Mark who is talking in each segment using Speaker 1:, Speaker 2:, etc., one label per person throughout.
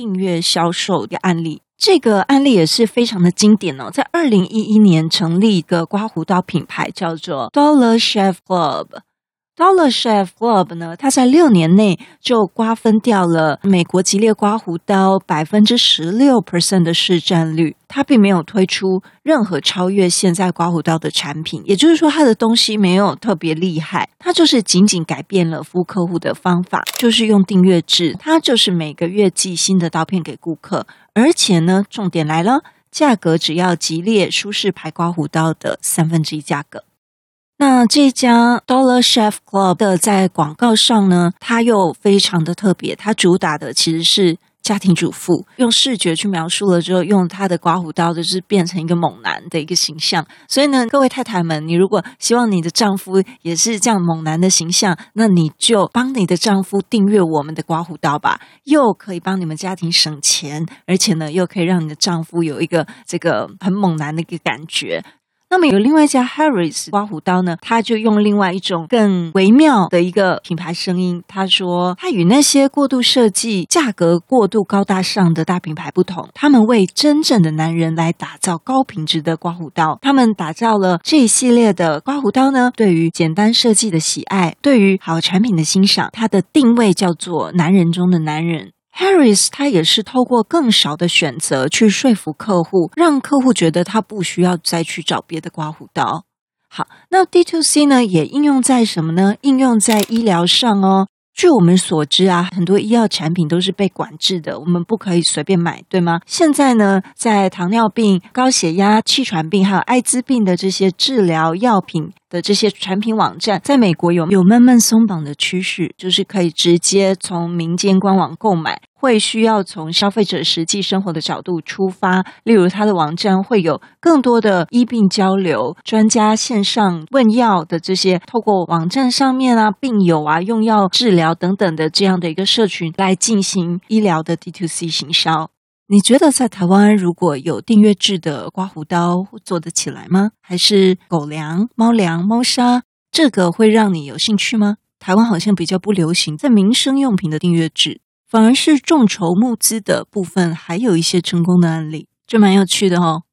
Speaker 1: 订阅销售的案例。这个案例也是非常的经典哦，在二零一一年成立一个刮胡刀品牌，叫做 Dollar Shave Club。Dollar Shave Club 呢，它在六年内就瓜分掉了美国吉列刮胡刀百分之十六 percent 的市占率。它并没有推出任何超越现在刮胡刀的产品，也就是说，它的东西没有特别厉害，它就是仅仅改变了服务客户的方法，就是用订阅制，它就是每个月寄新的刀片给顾客，而且呢，重点来了，价格只要吉列舒适牌刮胡刀的三分之一价格。那这家 Dollar Shave Club 的在广告上呢，它又非常的特别，它主打的其实是家庭主妇，用视觉去描述了之后，用它的刮胡刀就是变成一个猛男的一个形象。所以呢，各位太太们，你如果希望你的丈夫也是这样猛男的形象，那你就帮你的丈夫订阅我们的刮胡刀吧，又可以帮你们家庭省钱，而且呢，又可以让你的丈夫有一个这个很猛男的一个感觉。那么有另外一家 Harris 刮胡刀呢，他就用另外一种更微妙的一个品牌声音，他说他与那些过度设计、价格过度高大上的大品牌不同，他们为真正的男人来打造高品质的刮胡刀。他们打造了这一系列的刮胡刀呢，对于简单设计的喜爱，对于好产品的欣赏，它的定位叫做男人中的男人。Harris 他也是透过更少的选择去说服客户，让客户觉得他不需要再去找别的刮胡刀。好，那 D2C 呢，也应用在什么呢？应用在医疗上哦。据我们所知啊，很多医药产品都是被管制的，我们不可以随便买，对吗？现在呢，在糖尿病、高血压、气喘病还有艾滋病的这些治疗药品的这些产品网站，在美国有有慢慢松绑的趋势，就是可以直接从民间官网购买。会需要从消费者实际生活的角度出发，例如他的网站会有更多的医病交流、专家线上问药的这些，透过网站上面啊，病友啊用药治疗等等的这样的一个社群来进行医疗的 D2C 行销。你觉得在台湾如果有订阅制的刮胡刀做得起来吗？还是狗粮、猫粮、猫砂这个会让你有兴趣吗？台湾好像比较不流行在民生用品的订阅制。反而是众筹募资的部分，还有一些成功的案例，这蛮有趣的哦。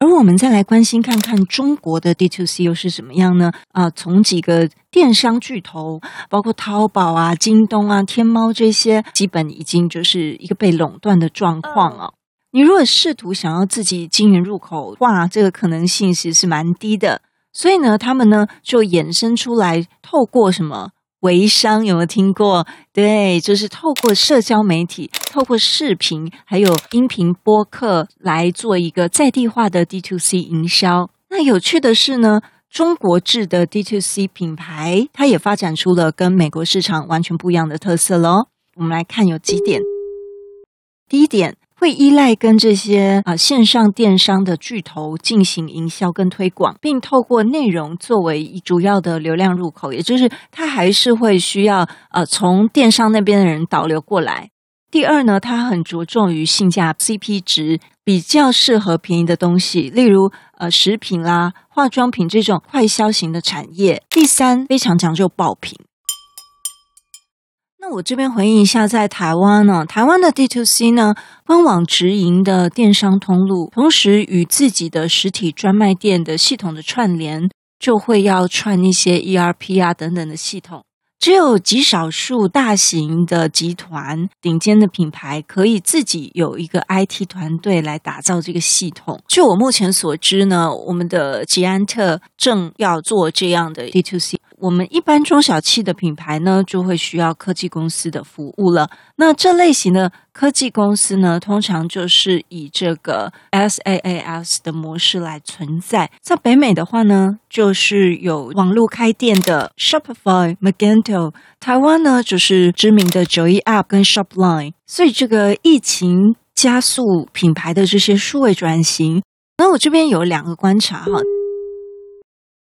Speaker 1: 而我们再来关心看看中国的 D to C 又是怎么样呢？啊，从几个电商巨头，包括淘宝啊、京东啊、天猫这些，基本已经就是一个被垄断的状况了。你如果试图想要自己经营入口，哇，这个可能性其实是蛮低的。所以呢，他们呢就衍生出来，透过什么？微商有没有听过？对，就是透过社交媒体、透过视频还有音频播客来做一个在地化的 D to C 营销。那有趣的是呢，中国制的 D to C 品牌，它也发展出了跟美国市场完全不一样的特色喽。我们来看有几点。第一点。会依赖跟这些啊线上电商的巨头进行营销跟推广，并透过内容作为主要的流量入口，也就是它还是会需要呃从电商那边的人导流过来。第二呢，它很着重于性价 CP 值，比较适合便宜的东西，例如呃食品啦、化妆品这种快消型的产业。第三，非常讲究爆品。我这边回应一下，在台湾呢，台湾的 D2C 呢，官网直营的电商通路，同时与自己的实体专卖店的系统的串联，就会要串一些 ERP 啊等等的系统。只有极少数大型的集团、顶尖的品牌，可以自己有一个 IT 团队来打造这个系统。就我目前所知呢，我们的捷安特正要做这样的 D2C。我们一般中小企的品牌呢，就会需要科技公司的服务了。那这类型的科技公司呢，通常就是以这个 SaaS 的模式来存在。在北美的话呢，就是有网络开店的 Shopify、Magento。台湾呢，就是知名的 Joy App 跟 Shopline。所以这个疫情加速品牌的这些数位转型。那我这边有两个观察哈。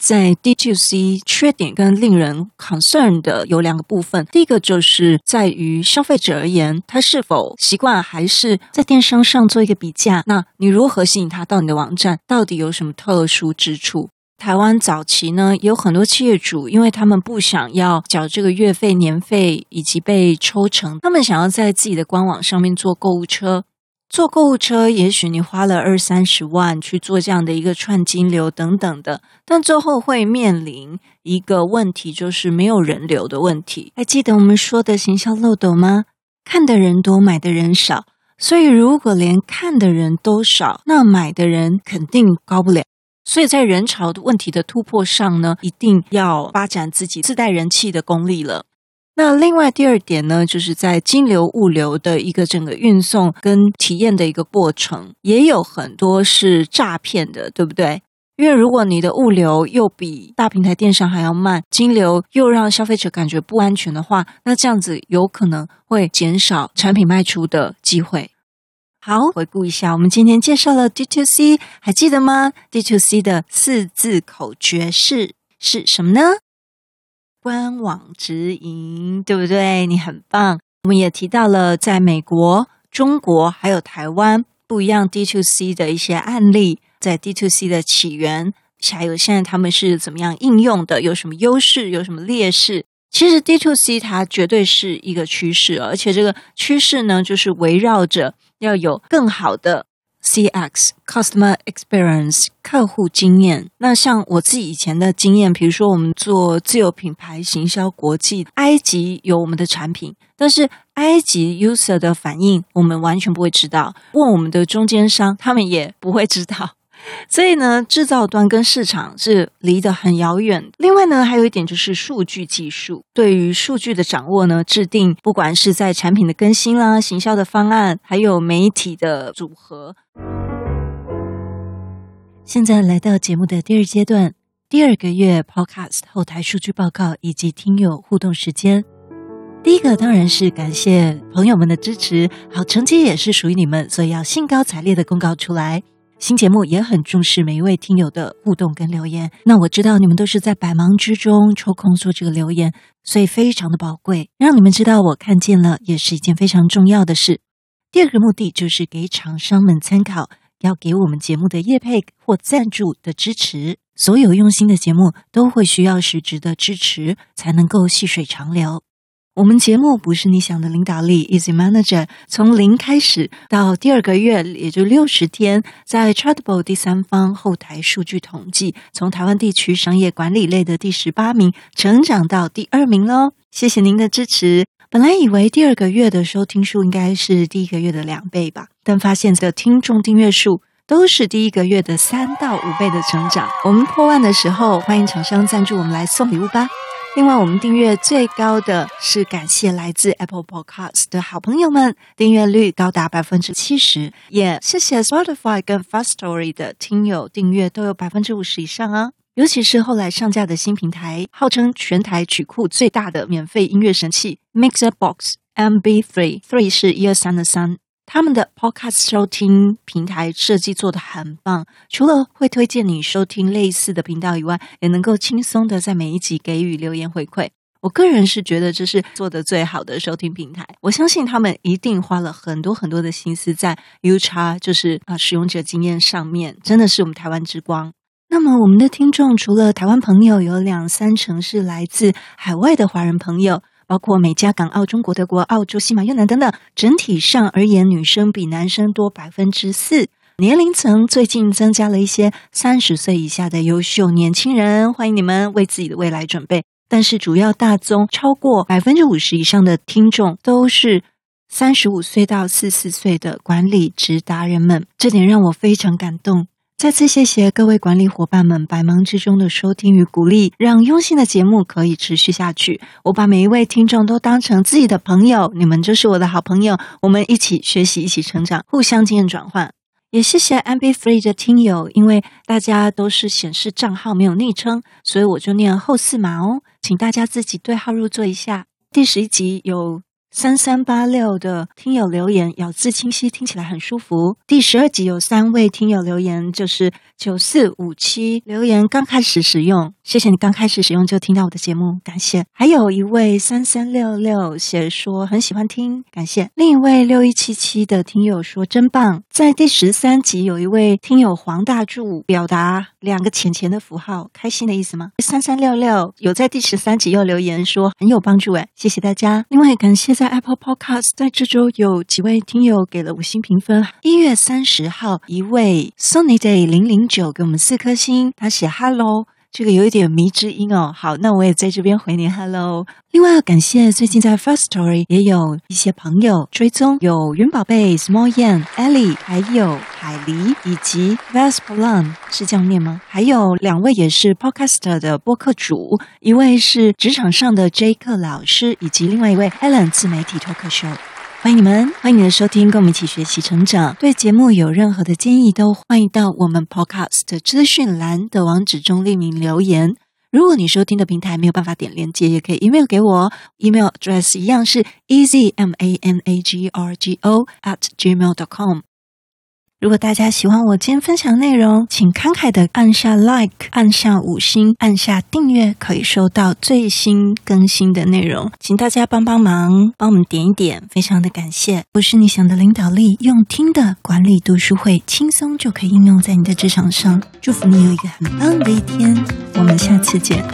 Speaker 1: 在 D2C 缺点跟令人 concern 的有两个部分，第一个就是在于消费者而言，他是否习惯还是在电商上做一个比价？那你如何吸引他到你的网站？到底有什么特殊之处？台湾早期呢，有很多企业主，因为他们不想要缴这个月费、年费以及被抽成，他们想要在自己的官网上面做购物车。做购物车，也许你花了二三十万去做这样的一个串金流等等的，但最后会面临一个问题，就是没有人流的问题。还记得我们说的行销漏斗吗？看的人多，买的人少。所以如果连看的人都少，那买的人肯定高不了。所以在人潮的问题的突破上呢，一定要发展自己自带人气的功力了。那另外第二点呢，就是在金流物流的一个整个运送跟体验的一个过程，也有很多是诈骗的，对不对？因为如果你的物流又比大平台电商还要慢，金流又让消费者感觉不安全的话，那这样子有可能会减少产品卖出的机会。好，回顾一下，我们今天介绍了 D2C，还记得吗？D2C 的四字口诀是是什么呢？官网直营，对不对？你很棒。我们也提到了在美国、中国还有台湾不一样 D2C 的一些案例，在 D2C 的起源，还有现在他们是怎么样应用的，有什么优势，有什么劣势。其实 D2C 它绝对是一个趋势，而且这个趋势呢，就是围绕着要有更好的。CX Customer Experience 客户经验。那像我自己以前的经验，比如说我们做自有品牌行销国际，埃及有我们的产品，但是埃及 user 的反应我们完全不会知道，问我们的中间商，他们也不会知道。所以呢，制造端跟市场是离得很遥远。另外呢，还有一点就是数据技术，对于数据的掌握呢，制定不管是在产品的更新啦、行销的方案，还有媒体的组合。现在来到节目的第二阶段，第二个月 Podcast 后台数据报告以及听友互动时间。第一个当然是感谢朋友们的支持，好成绩也是属于你们，所以要兴高采烈的公告出来。新节目也很重视每一位听友的互动跟留言。那我知道你们都是在百忙之中抽空做这个留言，所以非常的宝贵。让你们知道我看见了，也是一件非常重要的事。第二个目的就是给厂商们参考，要给我们节目的业配或赞助的支持。所有用心的节目都会需要实质的支持，才能够细水长流。我们节目不是你想的领导力，Easy Manager，从零开始到第二个月，也就六十天，在 Chartable 第三方后台数据统计，从台湾地区商业管理类的第十八名成长到第二名喽！谢谢您的支持。本来以为第二个月的收听数应该是第一个月的两倍吧，但发现这听众订阅数都是第一个月的三到五倍的成长。我们破万的时候，欢迎厂商赞助我们来送礼物吧。另外，我们订阅最高的是感谢来自 Apple Podcast 的好朋友们，订阅率高达百分之七十。也谢谢 Spotify 跟 Fast Story 的听友订阅都有百分之五十以上啊！尤其是后来上架的新平台，号称全台曲库最大的免费音乐神器 Mixer Box MB Three Three 是一二三的三。他们的 Podcast 收听平台设计做得很棒，除了会推荐你收听类似的频道以外，也能够轻松的在每一集给予留言回馈。我个人是觉得这是做得最好的收听平台。我相信他们一定花了很多很多的心思在 UX，就是啊使用者经验上面，真的是我们台湾之光。那么我们的听众除了台湾朋友，有两三成是来自海外的华人朋友。包括美加、港澳、中国、德国、澳洲、西马、越南等等，整体上而言，女生比男生多百分之四。年龄层最近增加了一些三十岁以下的优秀年轻人，欢迎你们为自己的未来准备。但是主要大宗超过百分之五十以上的听众都是三十五岁到四十岁的管理职达人们，这点让我非常感动。再次谢谢各位管理伙伴们百忙之中的收听与鼓励，让用心的节目可以持续下去。我把每一位听众都当成自己的朋友，你们就是我的好朋友，我们一起学习，一起成长，互相经验转换。也谢谢 MB Three 的听友，因为大家都是显示账号没有昵称，所以我就念后四码哦，请大家自己对号入座一下。第十一集有三三八六的听友留言，咬字清晰，听起来很舒服。第十二集有三位听友留言，就是九四五七留言刚开始使用，谢谢你刚开始使用就听到我的节目，感谢。还有一位三三六六写说很喜欢听，感谢。另一位六一七七的听友说真棒。在第十三集有一位听友黄大柱表达两个钱钱的符号，开心的意思吗？三三六六有在第十三集又留言说很有帮助，诶，谢谢大家。另外感谢。在 Apple Podcast，在这周有几位听友给了五星评分。一月三十号，一位 Sunny Day 零零九给我们四颗星，他写 Hello，这个有一点迷之音哦。好，那我也在这边回你 Hello。另外感谢最近在 First Story 也有一些朋友追踪，有云宝贝、Small Yan、Ellie，还有海狸以及 Vespalan，是这样念吗？还有两位也是 Podcaster 的播客主，一位是职场上的 J 课老师，以及另外一位 Allen 自媒体脱口秀。欢迎你们，欢迎你的收听，跟我们一起学习成长。对节目有任何的建议，都欢迎到我们 Podcast 资讯栏的网址中匿名留言。如果你收听的平台没有办法点链接，也可以 email 给我，email address 一样是 e z m a n a g r g o at gmail dot com。如果大家喜欢我今天分享的内容，请慷慨的按下 like，按下五星，按下订阅，可以收到最新更新的内容。请大家帮帮忙，帮我们点一点，非常的感谢。不是你想的领导力，用听的管理读书会，轻松就可以应用在你的职场上。祝福你有一个很棒的一天，我们下次见。